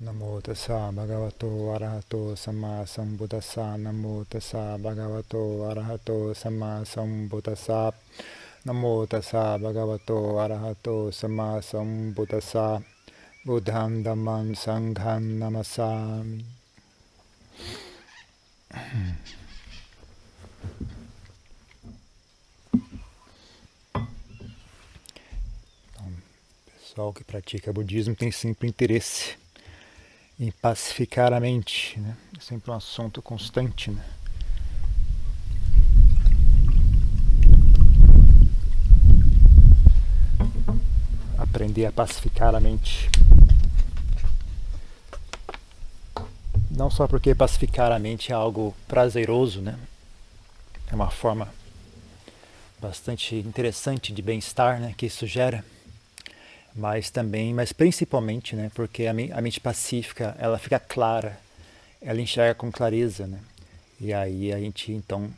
Namo tassa bhagavato arahato samma sambuddhassa Namo tassa bhagavato arahato samma sambuddhassa Namo tassa bhagavato arahato samma sambuddhassa Buddham dhammam sangham namasami então, pessoal que pratica budismo tem sempre interesse em pacificar a mente, né? É sempre um assunto constante, né? Aprender a pacificar a mente. Não só porque pacificar a mente é algo prazeroso, né? É uma forma bastante interessante de bem-estar, né? Que isso gera mas também, mas principalmente, né, porque a, a mente pacífica ela fica clara, ela enxerga com clareza, né, e aí a gente então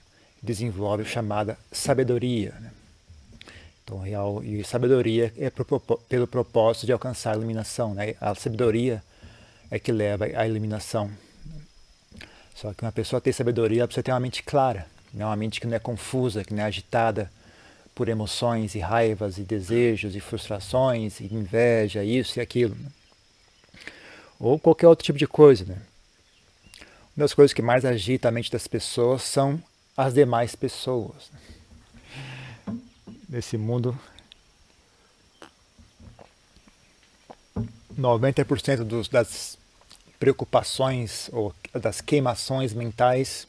desenvolve a chamada sabedoria, né. Então, real e sabedoria é pro, pelo propósito de alcançar a iluminação, né? A sabedoria é que leva à iluminação. Só que uma pessoa ter sabedoria, ela precisa ter uma mente clara, né? uma mente que não é confusa, que não é agitada, por emoções e raivas e desejos e frustrações e inveja, isso e aquilo. Né? Ou qualquer outro tipo de coisa. Né? Uma das coisas que mais agita a mente das pessoas são as demais pessoas. Né? Nesse mundo, 90% dos, das preocupações ou das queimações mentais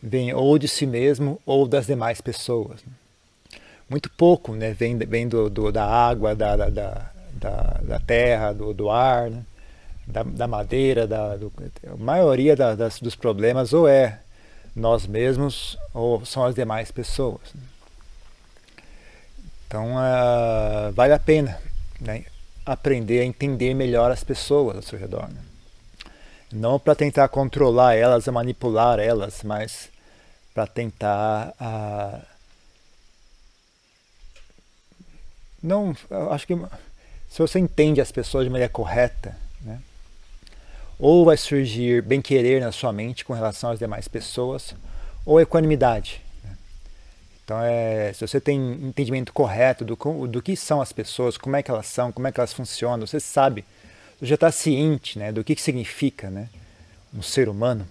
vem ou de si mesmo ou das demais pessoas. Né? Muito pouco né, vem, vem do, do da água, da, da, da, da terra, do, do ar, né, da, da, madeira. Da, do, a maioria da, das, dos problemas ou é nós mesmos ou são as demais pessoas. Né. Então uh, vale a pena né, aprender a entender melhor as pessoas ao seu redor. Né. Não para tentar controlar elas, manipular elas, mas para tentar uh, não, acho que se você entende as pessoas de maneira correta, né, ou vai surgir bem-querer na sua mente com relação às demais pessoas, ou equanimidade. Né. Então, é, se você tem entendimento correto do, do que são as pessoas, como é que elas são, como é que elas funcionam, você sabe, você já está ciente né, do que, que significa né, um ser humano.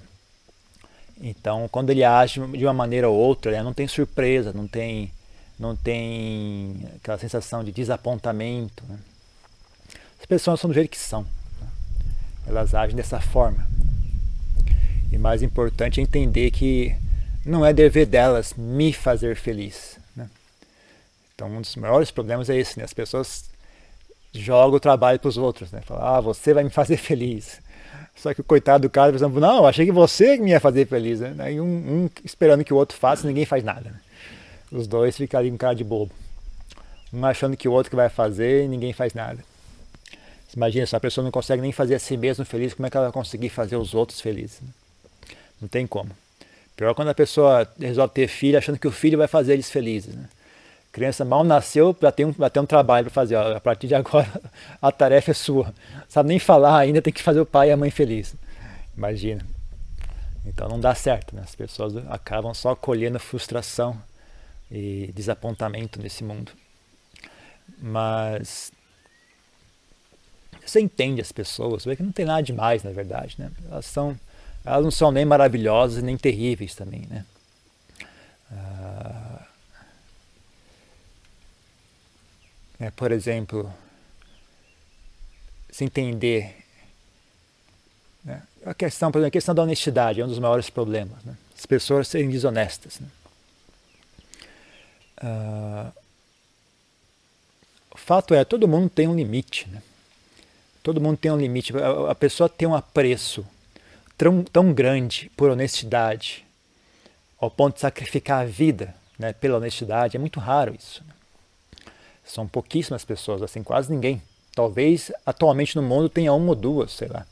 Então, quando ele age de uma maneira ou outra, ele não tem surpresa, não tem não tem aquela sensação de desapontamento. Né? As pessoas são do jeito que são. Né? Elas agem dessa forma. E mais importante é entender que não é dever delas me fazer feliz. Né? Então, um dos maiores problemas é esse: né? as pessoas jogam o trabalho para os outros. Né? Falam, ah, você vai me fazer feliz. Só que o coitado do cara, por exemplo, não, achei que você me ia fazer feliz. Né? Aí um, um esperando que o outro faça, ninguém faz nada. Né? Os dois ficam ali com cara de bobo. Um achando que o outro que vai fazer e ninguém faz nada. Imagina, se a pessoa não consegue nem fazer a si mesma feliz, como é que ela vai conseguir fazer os outros felizes? Não tem como. Pior quando a pessoa resolve ter filho achando que o filho vai fazer eles felizes. Né? Criança mal nasceu, já tem um, já tem um trabalho para fazer. Ó, a partir de agora, a tarefa é sua. Sabe nem falar ainda, tem que fazer o pai e a mãe felizes. Imagina. Então não dá certo. Né? As pessoas acabam só colhendo frustração e desapontamento nesse mundo. Mas você entende as pessoas, vê que não tem nada demais, na verdade, né? Elas são, elas não são nem maravilhosas nem terríveis também, né? Ah, é, por exemplo, se entender né? a questão, por exemplo, a questão da honestidade é um dos maiores problemas, né? As pessoas serem desonestas, né? O fato é, todo mundo tem um limite. Né? Todo mundo tem um limite. A, a pessoa tem um apreço tão, tão grande por honestidade, ao ponto de sacrificar a vida né, pela honestidade. É muito raro isso. Né? São pouquíssimas pessoas, assim, quase ninguém. Talvez atualmente no mundo tenha uma ou duas, sei lá.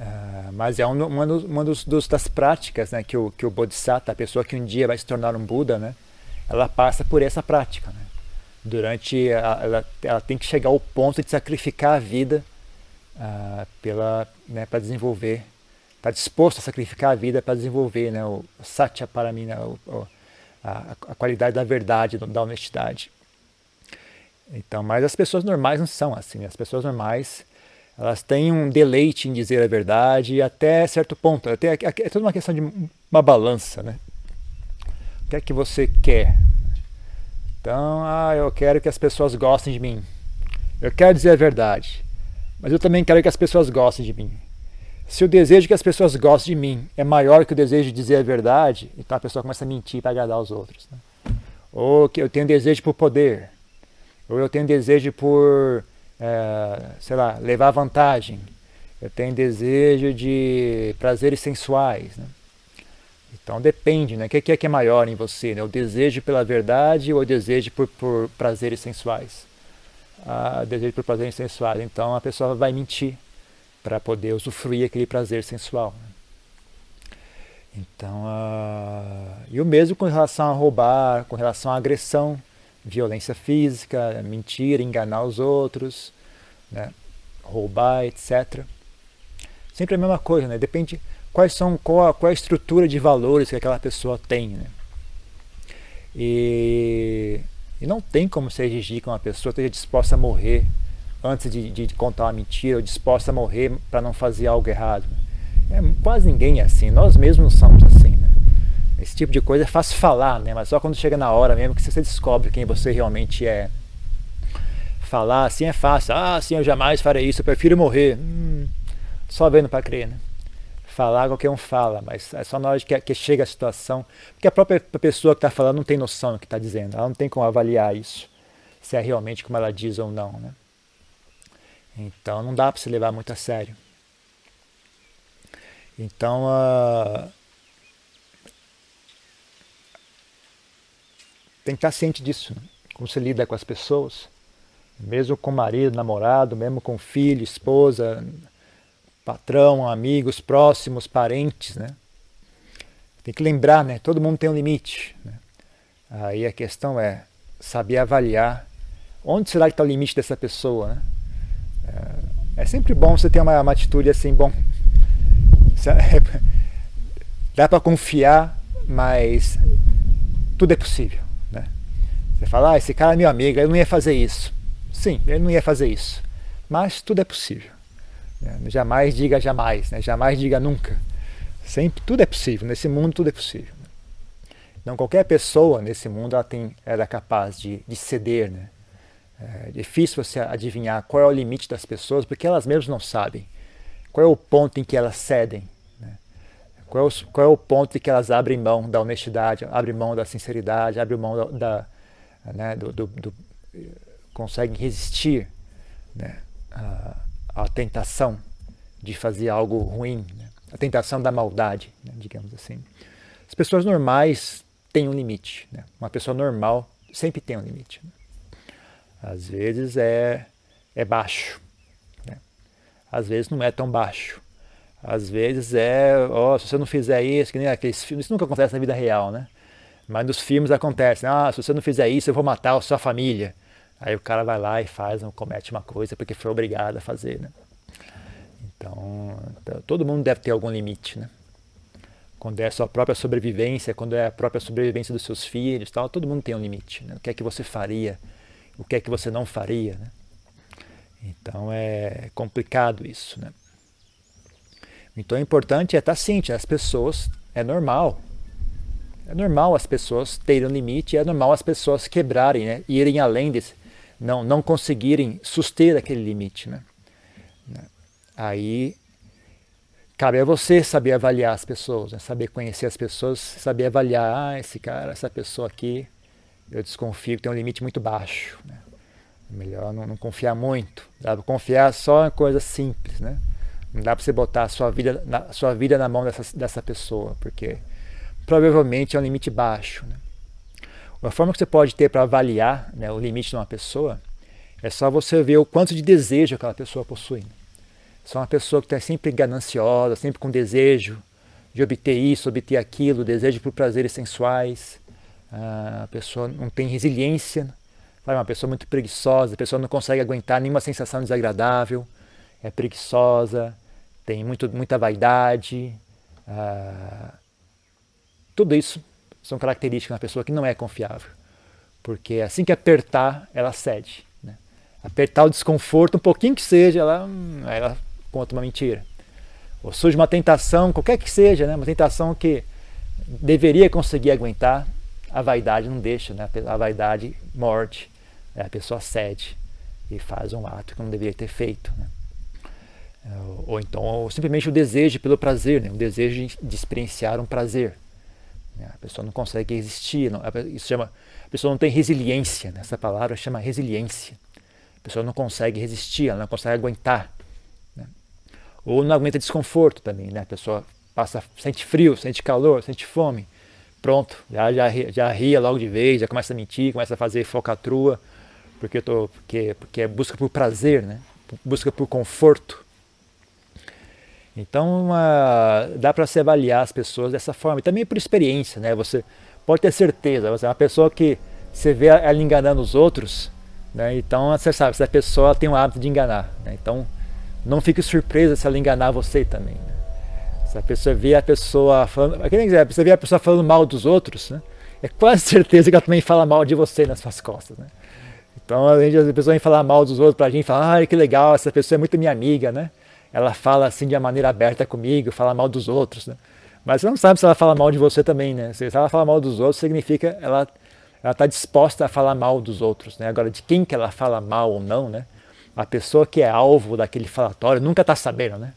Uh, mas é uma, uma, uma dos, dos, das práticas né, que, o, que o Bodhisattva, a pessoa que um dia vai se tornar um Buda, né, ela passa por essa prática. Né? Durante a, ela, ela tem que chegar ao ponto de sacrificar a vida uh, pela né, para desenvolver, está disposto a sacrificar a vida para desenvolver né, o satya para mim, né, o, a, a, qualidade da verdade, da honestidade. Então, mas as pessoas normais não são assim. Né? As pessoas normais elas têm um deleite em dizer a verdade até certo ponto. Até, é, toda uma questão de uma balança, né? O que é que você quer? Então, ah, eu quero que as pessoas gostem de mim. Eu quero dizer a verdade. Mas eu também quero que as pessoas gostem de mim. Se o desejo que as pessoas gostem de mim é maior que o desejo de dizer a verdade, então a pessoa começa a mentir para agradar os outros. Né? Ou que eu tenho desejo por poder. Ou eu tenho desejo por é, sei lá, levar vantagem. Eu tenho desejo de prazeres sensuais. Né? Então depende, né? O que é que é maior em você? Né? O desejo pela verdade ou o desejo por, por prazeres sensuais? Ah, desejo por prazeres sensuais. Então a pessoa vai mentir para poder usufruir aquele prazer sensual. Né? Então, ah, e o mesmo com relação a roubar, com relação à agressão violência física, mentir, enganar os outros, né? roubar, etc. Sempre a mesma coisa, né? Depende quais são qual, qual a estrutura de valores que aquela pessoa tem, né? E, e não tem como se exigir que uma pessoa esteja disposta a morrer antes de, de contar uma mentira, ou disposta a morrer para não fazer algo errado. É, quase ninguém é assim, nós mesmos somos assim. Né? Esse tipo de coisa é fácil falar, né? mas só quando chega na hora mesmo que você descobre quem você realmente é. Falar assim é fácil. Ah, sim, eu jamais farei isso, eu prefiro morrer. Hum, só vendo para crer, né? Falar qualquer um fala, mas é só na hora que, que chega a situação. Porque a própria pessoa que está falando não tem noção do que está dizendo, ela não tem como avaliar isso, se é realmente como ela diz ou não, né? Então não dá para se levar muito a sério. Então, uh, tem que estar ciente disso, né? como você lida com as pessoas, mesmo com marido, namorado, mesmo com filho, esposa, patrão, amigos, próximos, parentes, né? Tem que lembrar, né? Todo mundo tem um limite. Né? Aí a questão é saber avaliar onde será que está o limite dessa pessoa, né? É, é sempre bom você ter uma, uma atitude assim, bom, dá para confiar, mas tudo é possível. Você fala, ah, esse cara é meu amigo, ele não ia fazer isso. Sim, ele não ia fazer isso. Mas tudo é possível. Né? Jamais diga jamais, né? jamais diga nunca. Sempre tudo é possível. Nesse mundo tudo é possível. Então qualquer pessoa nesse mundo ela tem, ela é capaz de, de ceder. Né? É difícil você adivinhar qual é o limite das pessoas porque elas mesmas não sabem. Qual é o ponto em que elas cedem? Né? Qual, é o, qual é o ponto em que elas abrem mão da honestidade, abrem mão da sinceridade, abrem mão da, da né, do, do, do, conseguem resistir né, à, à, tentação de fazer algo ruim, né, a tentação da maldade, né, digamos assim. As pessoas normais têm um limite. Né, uma pessoa normal sempre tem um limite. Né. Às vezes é, é baixo, né, às vezes não é tão baixo. Às vezes é, ó, oh, se você não fizer isso, que nem aqueles filmes, isso nunca acontece na vida real, né? Mas nos filmes acontece, ah, se você não fizer isso, eu vou matar a sua família. Aí o cara vai lá e faz, comete uma coisa porque foi obrigado a fazer, né? Então, todo mundo deve ter algum limite, né? Quando é a sua própria sobrevivência, quando é a própria sobrevivência dos seus filhos, tal, todo mundo tem um limite. Né? O que é que você faria? O que é que você não faria, né? Então é complicado isso, né? Então é importante é estar ciente, as pessoas, é normal, é normal as pessoas terem um limite, é normal as pessoas quebrarem, né? irem além desse, não, não conseguirem suster aquele limite. Né? Aí cabe a você saber avaliar as pessoas, né? saber conhecer as pessoas, saber avaliar, ah, esse cara, essa pessoa aqui, eu desconfio que tem um limite muito baixo. Né? Melhor não, não, confiar muito, dá para confiar só em coisas simples, né? Não dá para você botar a sua vida na, sua vida na mão dessa, dessa pessoa, porque provavelmente é um limite baixo. Né? Uma forma que você pode ter para avaliar né, o limite de uma pessoa é só você ver o quanto de desejo aquela pessoa possui. Se é uma pessoa que está sempre gananciosa, sempre com desejo de obter isso, obter aquilo, desejo por prazeres sensuais, a pessoa não tem resiliência, é uma pessoa muito preguiçosa, a pessoa não consegue aguentar nenhuma sensação desagradável, é preguiçosa, tem muito, muita vaidade. Ah, tudo isso são características de uma pessoa que não é confiável. Porque assim que apertar, ela cede. Né? Apertar o desconforto, um pouquinho que seja, ela, hum, ela conta uma mentira. Ou surge uma tentação, qualquer que seja, né? uma tentação que deveria conseguir aguentar, a vaidade não deixa, né? a vaidade morde, né? a pessoa cede e faz um ato que não deveria ter feito. Né? Ou então ou simplesmente o desejo pelo prazer, né? o desejo de, de experienciar um prazer. Né? A pessoa não consegue existir, não, isso chama, a pessoa não tem resiliência, né? essa palavra chama resiliência. A pessoa não consegue resistir, ela não consegue aguentar. Né? Ou não aguenta desconforto também, né? a pessoa passa, sente frio, sente calor, sente fome. Pronto, já, já, já ria logo de vez, já começa a mentir, começa a fazer focatrua, porque, eu tô, porque, porque é busca por prazer, né? busca por conforto. Então, dá para se avaliar as pessoas dessa forma. E também por experiência, né? Você pode ter certeza, você é uma pessoa que você vê ela enganando os outros, né? Então, você sabe, essa pessoa tem o hábito de enganar. Né? Então, não fique surpresa se ela enganar você também. Né? Se a pessoa vê a pessoa falando, você vê a pessoa falando mal dos outros, né? É quase certeza que ela também fala mal de você nas suas costas, né? Então, a gente, a pessoa falar mal dos outros pra gente, fala, ah, que legal, essa pessoa é muito minha amiga, né? Ela fala assim de uma maneira aberta comigo, fala mal dos outros, né? Mas você não sabe se ela fala mal de você também, né? Se ela fala mal dos outros, significa ela ela está disposta a falar mal dos outros, né? Agora, de quem que ela fala mal ou não, né? A pessoa que é alvo daquele falatório nunca está sabendo, né?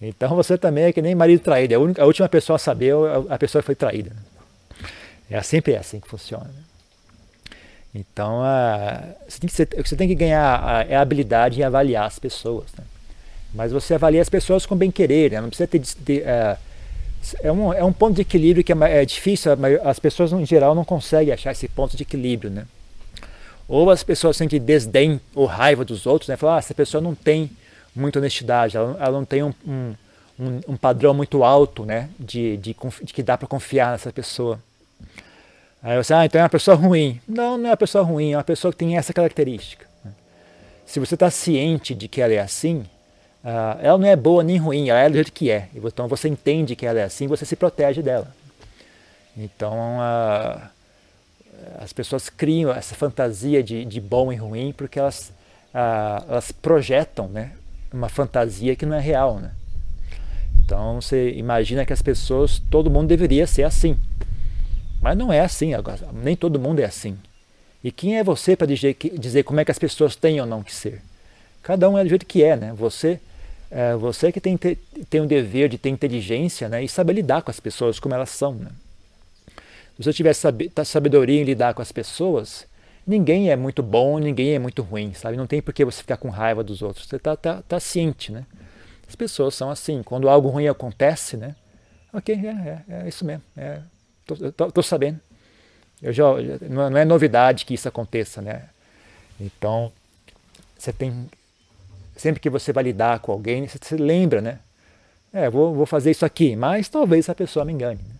Então você também é que nem marido traído, é a, única, a última pessoa a saber é a pessoa que foi traída. Né? É sempre é assim que funciona. Né? Então, a, você, tem que você tem que ganhar a, é a habilidade em avaliar as pessoas. Né? Mas você avalia as pessoas com bem querer, né? não precisa ter. ter é, é, um, é um ponto de equilíbrio que é, é difícil, as pessoas em geral não conseguem achar esse ponto de equilíbrio. Né? Ou as pessoas sentem desdém ou raiva dos outros, né? Falar, ah, essa pessoa não tem muita honestidade, ela, ela não tem um, um, um, um, padrão muito alto né? de, de, de que dá para confiar nessa pessoa. Aí você, ah, então é uma pessoa ruim. Não, não é uma pessoa ruim, é uma pessoa que tem essa característica. Né? Se você está ciente de que ela é assim, Uh, ela não é boa nem ruim, ela é do jeito que é. Então você entende que ela é assim, você se protege dela. Então uh, as pessoas criam essa fantasia de, de bom e ruim porque elas, uh, elas projetam né, uma fantasia que não é real. Né? Então você imagina que as pessoas, todo mundo deveria ser assim. Mas não é assim, nem todo mundo é assim. E quem é você para dizer, dizer como é que as pessoas têm ou não que ser? Cada um é do jeito que é, né? Você é você que tem, tem o dever de ter inteligência né, e saber lidar com as pessoas como elas são. Né? Se você tiver tá, sabedoria em lidar com as pessoas, ninguém é muito bom, ninguém é muito ruim, sabe? Não tem por que você ficar com raiva dos outros. Você está tá, tá ciente, né? As pessoas são assim. Quando algo ruim acontece, né? Ok, é, é, é isso mesmo. É, tô, tô, sabendo. Eu já, não é novidade que isso aconteça, né? Então, você tem sempre que você vai lidar com alguém, você se lembra, né? É, vou, vou fazer isso aqui, mas talvez a pessoa me engane. Né?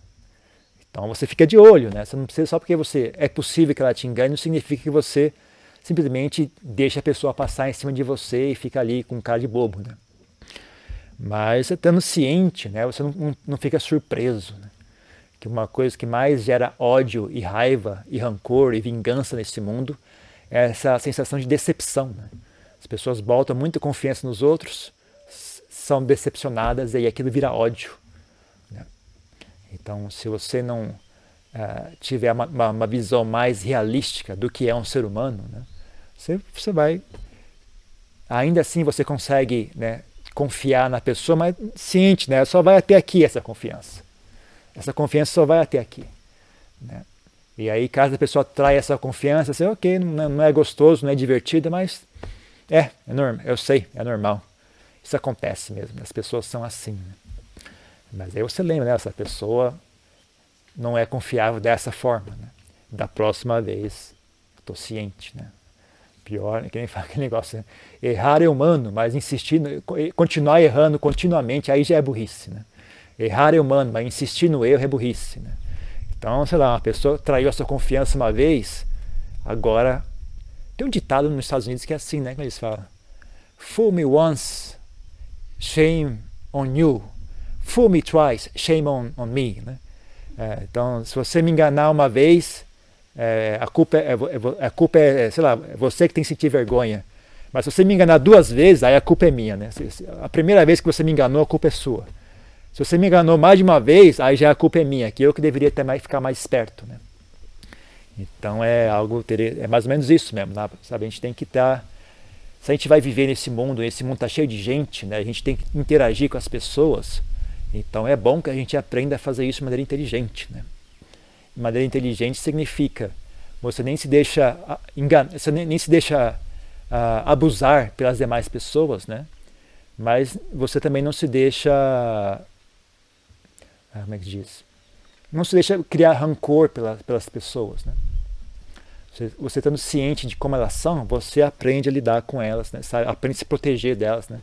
Então você fica de olho, né? Você não precisa só porque você é possível que ela te engane, não significa que você simplesmente deixa a pessoa passar em cima de você e fica ali com cara de bobo, né? Mas estando ciente, né? Você não, não, não fica surpreso, né? Que uma coisa que mais gera ódio e raiva e rancor e vingança nesse mundo é essa sensação de decepção, né? As pessoas botam muita confiança nos outros, são decepcionadas e aí aquilo vira ódio. Né? Então, se você não uh, tiver uma, uma, visão mais realística do que é um ser humano, né? você, você vai. Ainda assim, você consegue né, confiar na pessoa, mas ciente, né? só vai até aqui essa confiança. Essa confiança só vai até aqui. Né? E aí, caso a pessoa traia essa confiança, você, ok, não, não é gostoso, não é divertido, mas é, é normal, eu sei, é normal. Isso acontece mesmo, as pessoas são assim. Né? Mas aí você lembra, né? Essa pessoa não é confiável dessa forma. Né? Da próxima vez, estou ciente. Né? Pior, que nem fala aquele negócio. Né? Errar é humano, mas insistir, continuar errando continuamente, aí já é burrice. Né? Errar é humano, mas insistir no erro é burrice. Né? Então, sei lá, uma pessoa traiu a sua confiança uma vez, agora tem um ditado nos Estados Unidos que é assim, né? Que eles falam: Fool me once, shame on you. Fool me twice, shame on, on me. Né? É, então, se você me enganar uma vez, é, a culpa é, é, a culpa é, sei lá, é você que tem que sentir vergonha. Mas se você me enganar duas vezes, aí a culpa é minha. Né? A primeira vez que você me enganou, a culpa é sua. Se você me enganou mais de uma vez, aí já a culpa é minha, que eu que deveria ter mais, ficar mais esperto. Né? Então é algo, é mais ou menos isso mesmo, né? sabe? A gente tem que estar. Tá, se a gente vai viver nesse mundo, esse mundo está cheio de gente, né? a gente tem que interagir com as pessoas. Então é bom que a gente aprenda a fazer isso de maneira inteligente. Né? De maneira inteligente significa você nem se deixa enganar, você nem, se deixa uh, abusar pelas demais pessoas, né? Mas você também não se deixa, uh, como é que diz? Não se deixa criar rancor pelas, pessoas, né? Você, você estando ciente de como elas são, você aprende a lidar com elas, né? Sabe? aprende a se proteger delas, né?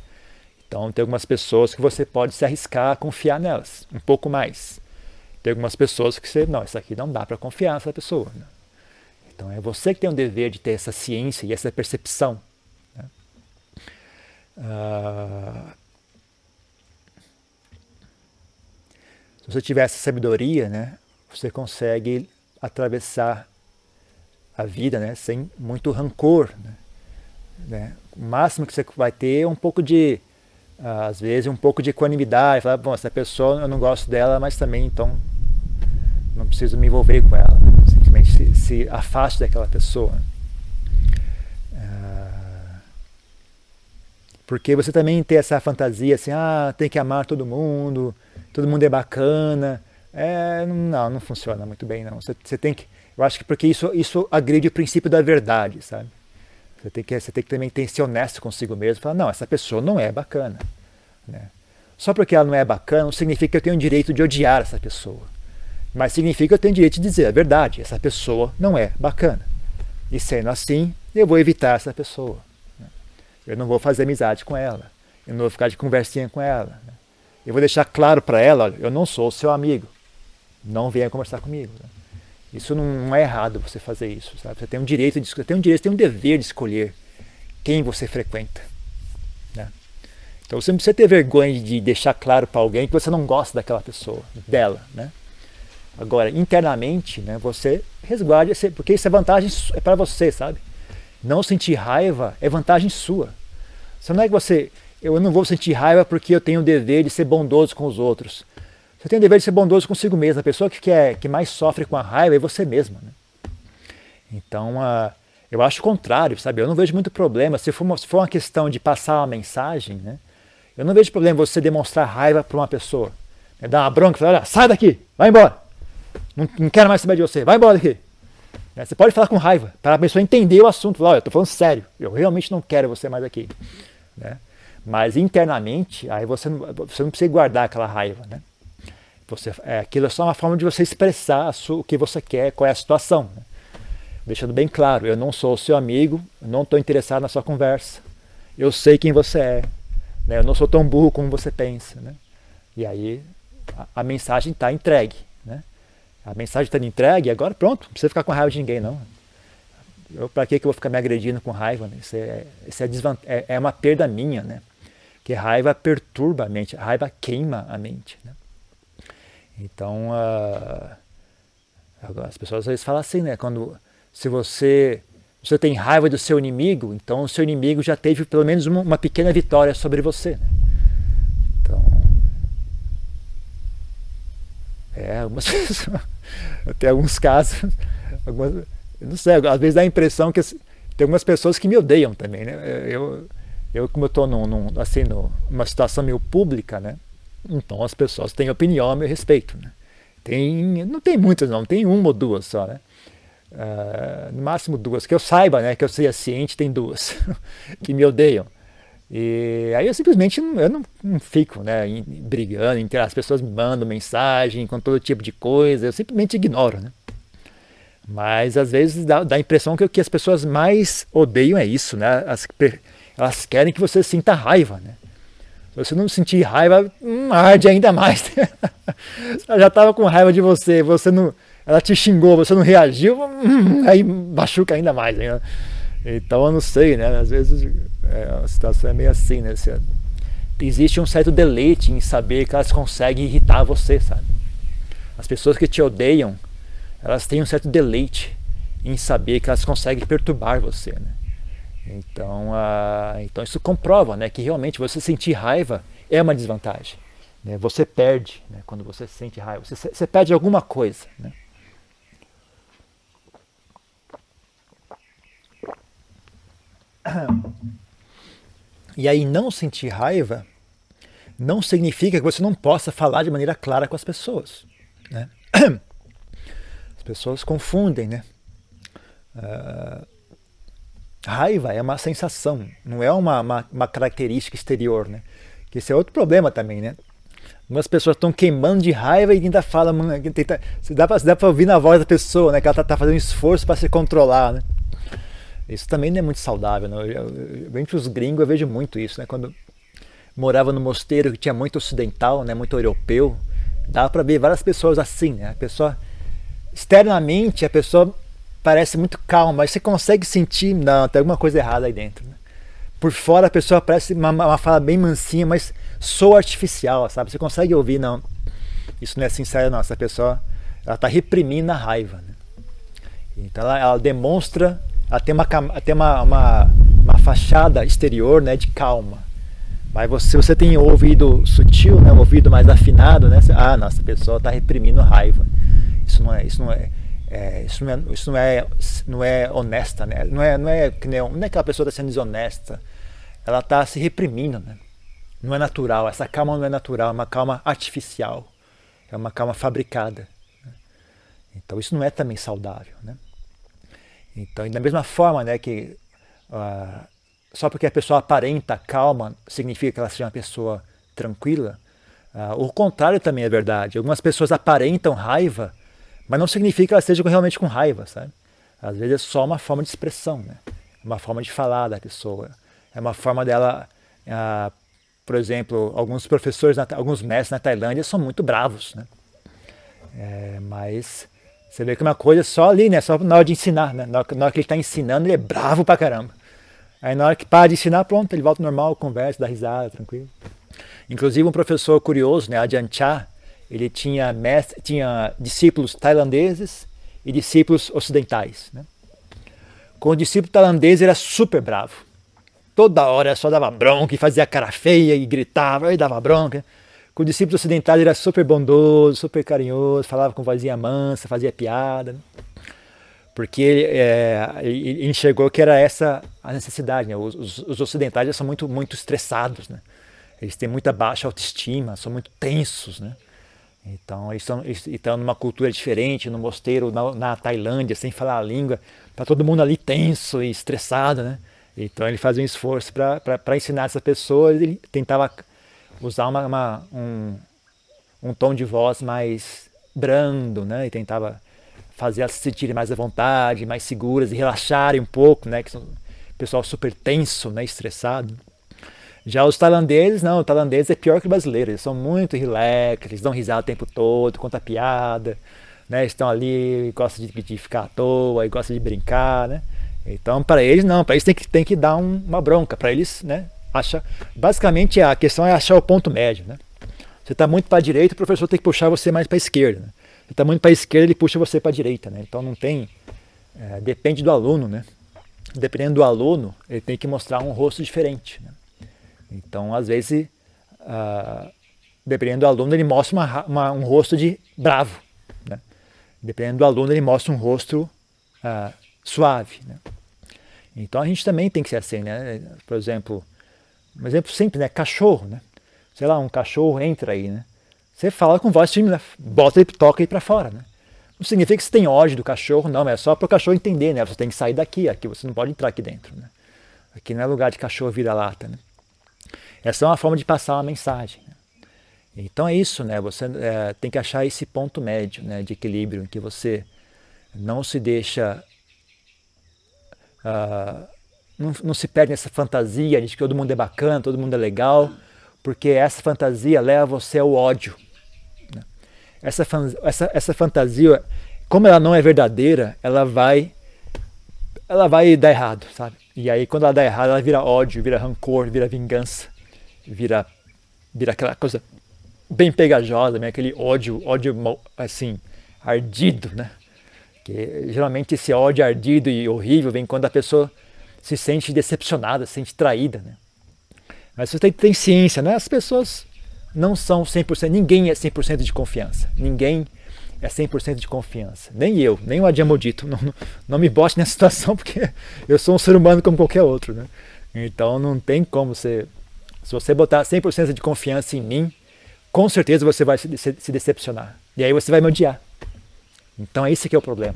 Então, tem algumas pessoas que você pode se arriscar a confiar nelas um pouco mais. Tem algumas pessoas que você, não, isso aqui não dá para confiar nessa pessoa. Né? Então, é você que tem o dever de ter essa ciência e essa percepção. Né? Ah, se você tiver essa sabedoria, né, você consegue atravessar a vida né, sem muito rancor. Né? né? O máximo que você vai ter é um pouco de às vezes um pouco de equanimidade, falar, bom, essa pessoa eu não gosto dela, mas também então não preciso me envolver com ela, simplesmente se, se afaste daquela pessoa. Ah, porque você também tem essa fantasia assim, ah, tem que amar todo mundo, todo mundo é bacana. É, não, não funciona muito bem não. Você, você tem que, eu acho que porque isso, isso agride o princípio da verdade, sabe? Você tem que, você tem que também ter, ser honesto consigo mesmo. Falar, não, essa pessoa não é bacana. Né? Só porque ela não é bacana não significa que eu tenho o direito de odiar essa pessoa. Mas significa que eu tenho o direito de dizer a verdade. Essa pessoa não é bacana. E sendo assim, eu vou evitar essa pessoa. Né? Eu não vou fazer amizade com ela. Eu não vou ficar de conversinha com ela. Né? Eu vou deixar claro para ela, olha, eu não sou seu amigo. Não venha conversar comigo. Né? Isso não, é errado você fazer isso, sabe? Você tem um direito de você tem um direito, tem um dever de escolher quem você frequenta, né? Então você não precisa ter vergonha de deixar claro para alguém que você não gosta daquela pessoa, dela, né? Agora, internamente, né, você resguarde, porque isso é vantagem é para você, sabe? Não sentir raiva é vantagem sua. Você não é que você, eu não vou sentir raiva porque eu tenho o dever de ser bondoso com os outros. Você tem o dever de ser bondoso consigo mesmo. A pessoa que, quer, que mais sofre com a raiva é você mesma. Né? Então, uh, eu acho o contrário, sabe? Eu não vejo muito problema. Se for, uma, se for uma questão de passar uma mensagem, né? eu não vejo problema você demonstrar raiva para uma pessoa. Né? Dar uma bronca e falar: olha, sai daqui, vai embora. Não, não quero mais saber de você, vai embora daqui. Né? Você pode falar com raiva, para a pessoa entender o assunto. Falar, olha, eu estou falando sério, eu realmente não quero você mais aqui. Né? Mas internamente, aí você não, você não precisa guardar aquela raiva. Né? Você, é, aquilo é só uma forma de você expressar sua, o que você quer, qual é a situação. Né? Deixando bem claro, eu não sou seu amigo, não estou interessado na sua conversa. Eu sei quem você é. Né? Eu não sou tão burro como você pensa. Né? E aí a, a mensagem está entregue. Né? A mensagem está entregue, agora pronto, não precisa ficar com raiva de ninguém, não. Para que, que eu vou ficar me agredindo com raiva? Né? Isso, é, isso é, é, é, uma perda minha, né? Porque raiva perturba a mente, a raiva queima a mente. Né? Então, uh, as pessoas às vezes falam assim, né? Quando, se você, você tem raiva do seu inimigo, então o seu inimigo já teve pelo menos uma, uma pequena vitória sobre você. Né? Então, é, algumas tem alguns casos, algumas, não sei, às vezes dá a impressão que tem algumas pessoas que me odeiam também, né? Eu, eu como eu estou num, num, assim, numa situação meio pública, né? Então as pessoas têm opinião a meu respeito. Né? Tem, não tem muitas não, tem uma ou duas só, né? Uh, no máximo duas, que eu saiba, né? Que eu seja ciente, tem duas que me odeiam. E aí eu simplesmente eu não, não fico né, brigando, as pessoas me mandam mensagem com todo tipo de coisa, eu simplesmente ignoro. Né? Mas às vezes dá, dá a impressão que o que as pessoas mais odeiam é isso, né? As, elas querem que você sinta raiva, né? Se você não sentir raiva, hum, arde ainda mais. ela já estava com raiva de você, você não, ela te xingou, você não reagiu, hum, aí machuca ainda mais. Então eu não sei, né? Às vezes é, a situação é meio assim, né? Você, existe um certo deleite em saber que elas conseguem irritar você, sabe? As pessoas que te odeiam, elas têm um certo deleite em saber que elas conseguem perturbar você, né? Então, então isso comprova né, que realmente você sentir raiva é uma desvantagem. Né? Você perde né, quando você sente raiva. Você, você perde alguma coisa. Né? E aí não sentir raiva não significa que você não possa falar de maneira clara com as pessoas. Né? As pessoas confundem, né? Uh, raiva é uma sensação, não é uma, uma, uma, característica exterior, né? Que esse é outro problema também, né? Algumas pessoas estão queimando de raiva e ainda falam, tenta, dá para ouvir na voz da pessoa, né? Que ela está tá fazendo um esforço para se controlar, né? Isso também não é muito saudável, né? Eu, eu, entre os gringos eu vejo muito isso, né? Quando morava no mosteiro que tinha muito ocidental, né? Muito europeu, dava para ver várias pessoas assim, né? A pessoa externamente a pessoa parece muito calma, mas você consegue sentir, não, tem alguma coisa errada aí dentro. Né? Por fora a pessoa parece uma, uma fala bem mansinha, mas sou artificial, sabe? Você consegue ouvir, não, isso não é sincero, não. Essa pessoa ela está reprimindo a raiva. Né? Então ela, ela, demonstra, ela tem, uma, tem uma, uma, uma, fachada exterior né, de calma. Mas você, se você tem ouvido sutil, né, ouvido mais afinado, né, ah, nossa, a pessoa está reprimindo raiva. Isso não é, isso não é, é, isso, não é, isso não é, não é honesta, né? Não é, não é que nem, não é que a pessoa está sendo desonesta. Ela está se reprimindo, né? Não é natural. Essa calma não é natural, é uma calma artificial. É uma calma fabricada. Né? Então isso não é também saudável, né? Então, da mesma forma, né, que uh, só porque a pessoa aparenta calma significa que ela seja uma pessoa tranquila. Uh, o contrário também é verdade. Algumas pessoas aparentam raiva mas não significa que ela esteja realmente com raiva, sabe? Às vezes é só uma forma de expressão, né? É uma forma de falar da pessoa. É uma forma dela, ah, por exemplo, alguns professores, alguns mestres na Tailândia são muito bravos, né? É, mas você vê que uma coisa é só ali, né? Só na hora de ensinar, né? Na hora, na hora que ele está ensinando, ele é bravo pra caramba. Aí na hora que para de ensinar, pronto, ele volta normal, conversa, dá risada, tranquilo. Inclusive um professor curioso, né, Ajahn Chah, ele tinha, mestre, tinha discípulos tailandeses e discípulos ocidentais. Né? Com o discípulo tailandês ele era super bravo. Toda hora só dava bronca e fazia cara feia e gritava e dava bronca. Com o discípulo ocidental ele era super bondoso, super carinhoso, falava com vozinha mansa, fazia piada. Né? Porque ele, é, ele, enxergou que era essa a necessidade. Né? Os, os, os, ocidentais são muito, muito estressados. Né? Eles têm muita baixa autoestima, são muito tensos. Né? Então, eles estão, eles estão numa cultura diferente, no mosteiro, na, na Tailândia, sem falar a língua, está todo mundo ali tenso e estressado, né? Então ele fazia um esforço para ensinar essas pessoas, ele tentava usar uma, uma, um, um tom de voz mais brando, né? E tentava fazer elas se sentirem mais à vontade, mais seguras e relaxarem um pouco, né? Que são pessoal super tenso, né? Estressado. Já os tailandeses, não, o tailandês é pior que o brasileiro, eles são muito relax, eles dão risada o tempo todo, conta piada, né? Estão ali, gostam de, de ficar à toa, gostam de brincar, né? Então, para eles, não, para eles tem que, tem que dar um, uma bronca, para eles, né? Acha, basicamente, a questão é achar o ponto médio, né? Você está muito para a direita, o professor tem que puxar você mais para a esquerda. Né? Você está muito para a esquerda, ele puxa você para a direita, né? Então não tem, é, depende do aluno, né? Dependendo do aluno, ele tem que mostrar um rosto diferente. Né? Então, às vezes, uh, dependendo do aluno, ele mostra uma, uma, um rosto de bravo. Né? Dependendo do aluno, ele mostra um rosto uh, suave. Né? Então, a gente também tem que ser assim. Né? Por exemplo, um exemplo simples, né? cachorro. Né? Sei lá, um cachorro entra aí. Né? Você fala com voz tímida, bota ele, toca ele para fora. Né? Não significa que você tem ódio do cachorro, não, é só para o cachorro entender, né? Você tem que sair daqui, aqui você não pode entrar aqui dentro, né? Aqui não é lugar de cachorro vira-lata, né? Essa é uma forma de passar uma mensagem. Então é isso, né? Você é, tem que achar esse ponto médio né, de equilíbrio em que você não se deixa. Uh, não, não, se perde nessa fantasia de que todo mundo é bacana, todo mundo é legal, porque essa fantasia leva você ao ódio. Né? Essa, essa, essa fantasia, como ela não é verdadeira, ela vai ela vai dar errado, sabe? E aí quando ela dá errado, ela vira ódio, vira rancor, vira vingança vira vira aquela coisa bem pegajosa, né? aquele ódio, ódio assim, ardido, né? Que geralmente esse ódio ardido e horrível vem quando a pessoa se sente decepcionada, se sente traída, né? Mas você tem, tem ciência, né? As pessoas não são 100%, ninguém é 100% de confiança. Ninguém é 100% de confiança. Nem eu, nem o Adiamodito. Não, não, não, me bote nessa situação porque eu sou um ser humano como qualquer outro, né? Então não tem como você... Se você botar 100% de confiança em mim, com certeza você vai se, decepcionar. E aí você vai me odiar. Então esse que é o problema.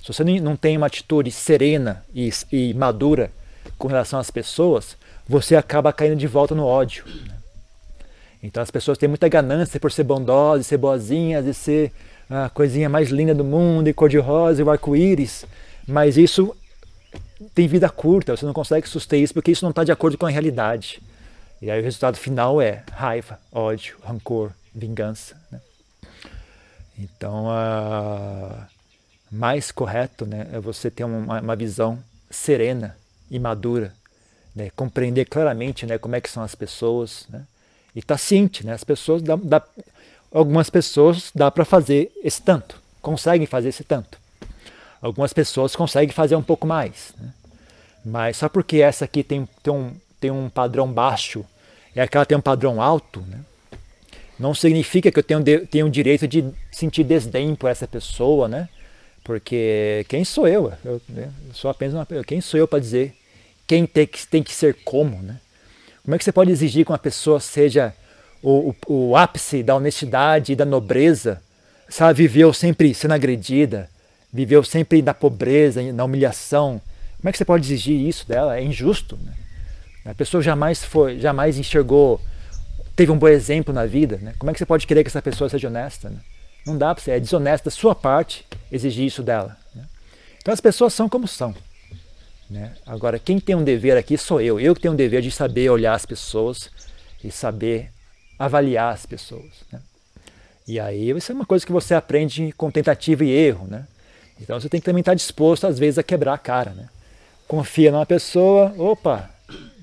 Se você não tem uma atitude serena e, e madura com relação às pessoas, você acaba caindo de volta no ódio. Né? Então as pessoas têm muita ganância por ser bondosas, ser boazinhas, e ser a coisinha mais linda do mundo, e cor-de-rosa, e o arco-íris, mas isso tem vida curta, você não consegue suster isso porque isso não está de acordo com a realidade. E aí o resultado final é raiva, ódio, rancor, vingança. Né? Então, uh, mais correto né, é você ter uma, uma visão serena e madura, né, compreender claramente né, como é que são as pessoas né, e estar tá ciente. Né, as pessoas, dá, dá, algumas pessoas dá para fazer esse tanto, conseguem fazer esse tanto. Algumas pessoas conseguem fazer um pouco mais. Né, mas só porque essa aqui tem, tem, um, tem um padrão baixo e aquela tem um padrão alto, né, não significa que eu tenho, de, tenho o direito de sentir desdém por essa pessoa, né? Porque quem sou eu? Eu, né? eu sou apenas uma Quem sou eu para dizer quem tem que, tem que ser como, né? Como é que você pode exigir que uma pessoa seja o, o, o ápice da honestidade e da nobreza? Sabe, viveu sempre sendo agredida, viveu sempre na pobreza, na humilhação. Como é que você pode exigir isso dela? É injusto, né? A pessoa jamais foi, jamais enxergou teve um bom exemplo na vida, né? como é que você pode querer que essa pessoa seja honesta? Né? Não dá para você, é desonesto da sua parte exigir isso dela. Né? Então as pessoas são como são. Né? Agora, quem tem um dever aqui sou eu. Eu que tenho um dever de saber olhar as pessoas e saber avaliar as pessoas. Né? E aí isso é uma coisa que você aprende com tentativa e erro. Né? Então você tem que também estar disposto, às vezes, a quebrar a cara. Né? Confia numa pessoa, opa,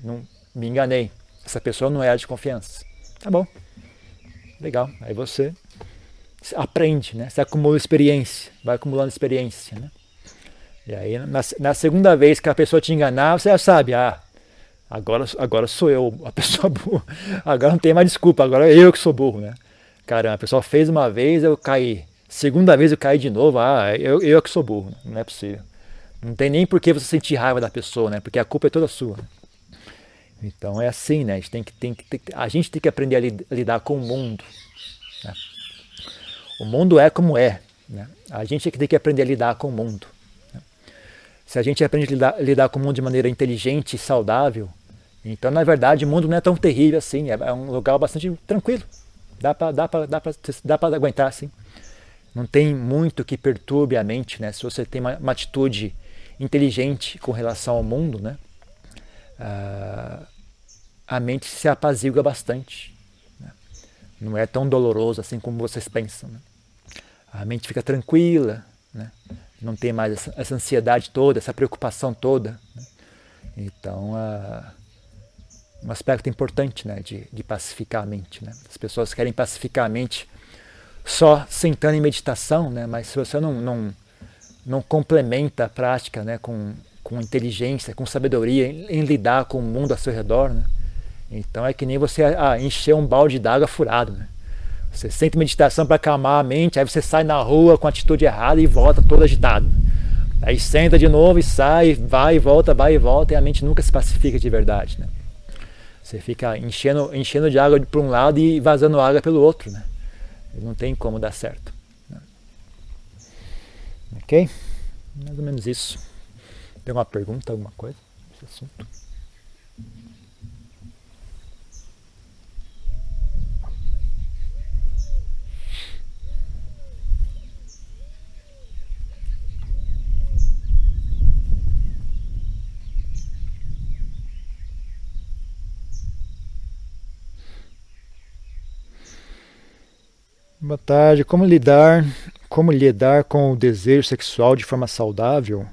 não me enganei. Essa pessoa não é de confiança. Tá bom. Legal. Aí você aprende, né? Você acumula experiência, vai acumulando experiência, né? E aí, na, na, segunda vez que a pessoa te enganar, você já sabe, ah, agora, agora sou eu a pessoa burra. Agora não tem mais desculpa, agora é eu que sou burro, né? Caramba, a pessoa fez uma vez, eu caí. Segunda vez eu caí de novo, ah, eu, eu que sou burro. Não é possível. Não tem nem por que você sentir raiva da pessoa, né? Porque a culpa é toda sua. Então é assim, né? A gente tem que, tem, tem, a gente tem que aprender a lidar com o mundo. Né? O mundo é como é. Né? A gente é que tem que aprender a lidar com o mundo. Né? Se a gente aprende a lidar, lidar, com o mundo de maneira inteligente e saudável, então na verdade o mundo não é tão terrível assim. É, é um lugar bastante tranquilo. Dá para dá dá dá aguentar assim. Não tem muito que perturbe a mente, né? Se você tem uma, uma atitude inteligente com relação ao mundo, né? uh, a mente se apazigua bastante. Né? Não é tão doloroso assim como vocês pensam. Né? A mente fica tranquila, né? não tem mais essa, essa, ansiedade toda, essa preocupação toda. Né? Então, uh, um aspecto importante né, de, de pacificar a mente. Né? As pessoas querem pacificar a mente só sentando em meditação, mas se você não, não, não complementa a prática com com inteligência, com sabedoria em, em, lidar com o mundo ao seu redor? Então é que nem você ah, encher um balde d'água furado, né? Você sente meditação para acalmar a mente, aí você sai na rua com a atitude errada e volta todo agitado. Aí senta de novo e sai, vai e volta, vai e volta, e a mente nunca se pacifica de verdade, né? Você fica enchendo, enchendo de água para um lado e vazando água pelo outro, né? Não tem como dar certo. Né? Ok? Mais ou menos isso. Tem alguma pergunta, alguma coisa nesse assunto? Boa tarde. Como lidar, como lidar com o desejo sexual de forma saudável?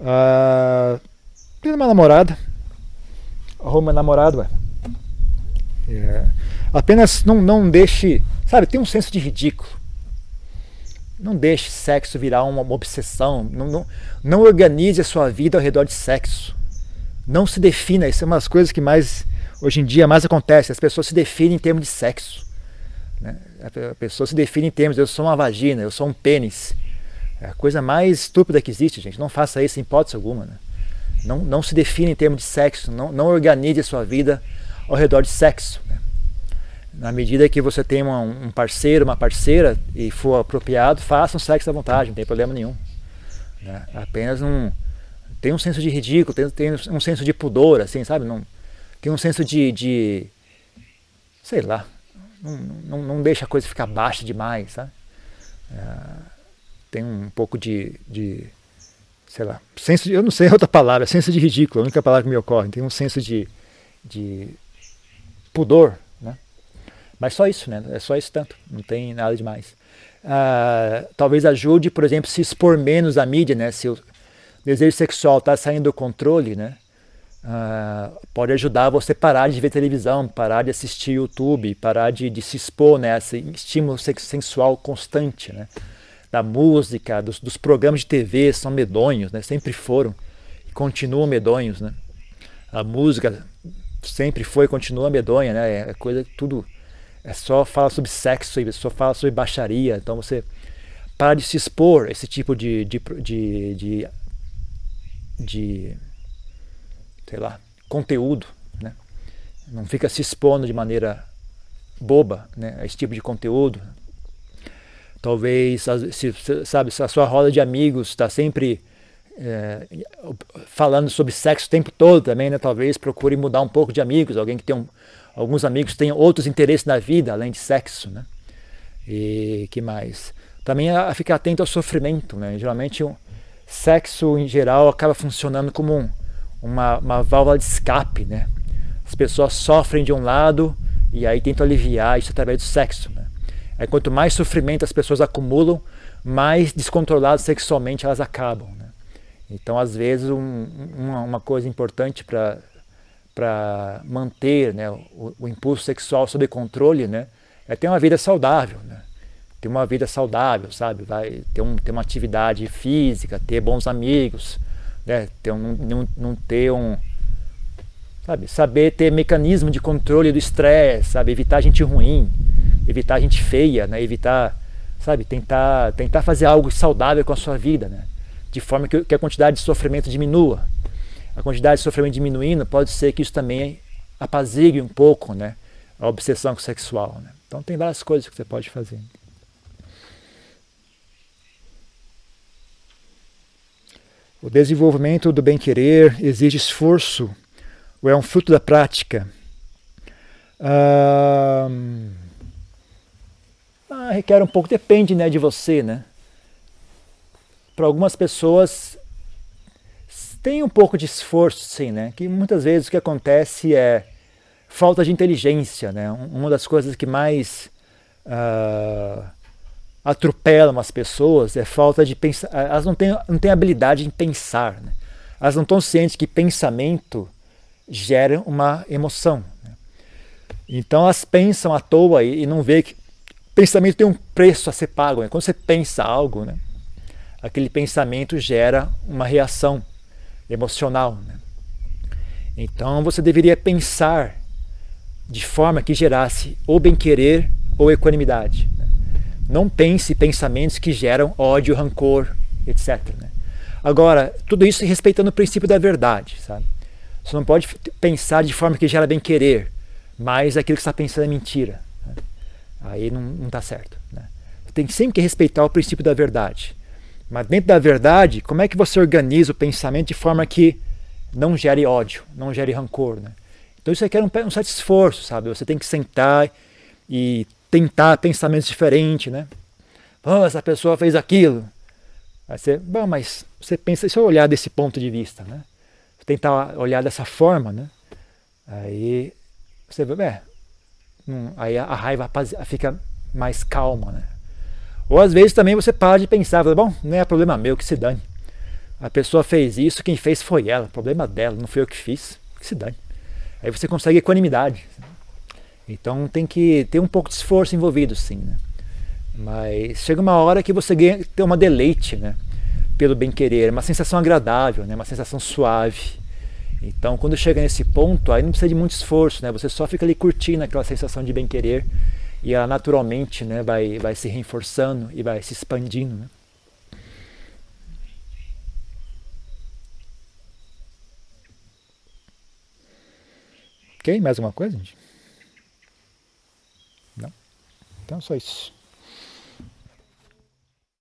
Uh, uma namorada. Arruma namorado, ué. É. Apenas não, não deixe, sabe, tem um senso de ridículo. Não deixe sexo virar uma, uma obsessão. Não, não, não organize a sua vida ao redor de sexo. Não se defina. Isso é uma das coisas que mais, hoje em dia, mais acontece. As pessoas se definem em termos de sexo. Né? A pessoa se define em termos, eu sou uma vagina, eu sou um pênis. É a coisa mais estúpida que existe, gente. Não faça isso em hipótese alguma. Né? Não, não se define em termos de sexo. Não, não organize a sua vida ao redor de sexo. Né? Na medida que você tem uma, um parceiro, uma parceira e for apropriado, faça um sexo à vontade, não tem problema nenhum. Né? Apenas um, tem um senso de ridículo, tem, tem um senso de pudor, assim, sabe? Não, tem um senso de, de sei lá, não, não, não, deixa a coisa ficar baixa demais, sabe? É, tem um pouco de, de, sei lá, senso de, eu não sei outra palavra, senso de ridículo, a única palavra que me ocorre. Tem um senso de, de pudor, né? Mas só isso, né? É só isso tanto, não tem nada demais. Ah, talvez ajude, por exemplo, se expor menos à mídia, né? Se o desejo sexual está saindo do controle, né? Ah, pode ajudar você parar de ver televisão, parar de assistir YouTube, parar de, de se expor, né? Esse estímulo sensual constante, né? Da música, dos, dos programas de TV são medonhos, né? Sempre foram e continuam medonhos, né? A música sempre foi e continua medonha, né? É coisa tudo é só fala sobre sexo, é só fala sobre baixaria. Então você para de se expor a esse tipo de, de, de, de, de sei lá, conteúdo, né? Não fica se expondo de maneira boba, né? A esse tipo de conteúdo. Talvez, se, sabe, se a sua roda de amigos está sempre é, falando sobre sexo o tempo todo também, né? Talvez procure mudar um pouco de amigos, alguém que tem um, alguns amigos tenham outros interesses na vida além de sexo, né? E que mais? Também a, a ficar atento ao sofrimento, né? Geralmente o sexo em geral acaba funcionando como um, uma, uma válvula de escape, né? As pessoas sofrem de um lado e aí tentam aliviar isso através do sexo, né? Aí quanto mais sofrimento as pessoas acumulam, mais descontroladas sexualmente elas acabam. Né? Então, às vezes, um, uma, uma, coisa importante para manter né, o, o, impulso sexual sob controle né, é ter uma vida saudável. Né? Ter uma vida saudável, sabe? Vai ter, um, ter uma atividade física, ter bons amigos, né? ter um, não, não ter um. Sabe? Saber ter mecanismo de controle do estresse, sabe? Evitar gente ruim, evitar gente feia, né? Evitar, sabe? Tentar, tentar fazer algo saudável com a sua vida, né? de forma que, que a quantidade de sofrimento diminua. A quantidade de sofrimento diminuindo, pode ser que isso também apazigue um pouco né, a obsessão sexual. Né? Então tem várias coisas que você pode fazer. O desenvolvimento do bem-querer exige esforço ou é um fruto da prática? Ah, ah, requer um pouco, depende né, de você, né? para algumas pessoas tem um pouco de esforço, sim, né? Que muitas vezes o que acontece é falta de inteligência, né? Uma das coisas que mais uh, atropelam as pessoas é falta de pensar. Elas não têm, não têm habilidade em pensar, né? Elas não estão cientes que pensamento gera uma emoção. Né? Então elas pensam à toa e, e não vê que pensamento tem um preço a ser pago. Né? Quando você pensa algo, né? aquele pensamento gera uma reação emocional. Né? Então você deveria pensar de forma que gerasse ou bem-querer ou equanimidade. Não pense pensamentos que geram ódio, rancor, etc. Né? Agora, tudo isso respeitando o princípio da verdade. Sabe? Você não pode pensar de forma que gera bem-querer, mas aquilo que está pensando é mentira. Né? Aí não está certo. Né? Tem sempre que respeitar o princípio da verdade. Mas dentro da verdade, como é que você organiza o pensamento de forma que não gere ódio, não gere rancor, né? Então isso requer um, um certo esforço, sabe? Você tem que sentar e tentar pensamentos diferentes, né? Oh, essa pessoa fez aquilo. Aí você, bom, mas você pensa, se eu olhar desse ponto de vista, né? Tentar olhar dessa forma, né? Aí você vê, é, aí a, raiva fica mais calma, né? Ou às vezes também você para de pensar, fala, bom, não é problema meu, que se dane. A pessoa fez isso, quem fez foi ela, problema dela, não foi eu que fiz, que se dane. Aí você consegue equanimidade. Então tem que ter um pouco de esforço envolvido, sim. Né? Mas chega uma hora que você tem uma deleite né? pelo bem-querer, uma sensação agradável, né? uma sensação suave. Então, quando chega nesse ponto, aí não precisa de muito esforço, né? Você só fica ali curtindo aquela sensação de bem-querer e ela naturalmente né, vai, vai se reforçando e vai se expandindo. Né? Ok? Mais alguma coisa, gente? Não? Então, só isso.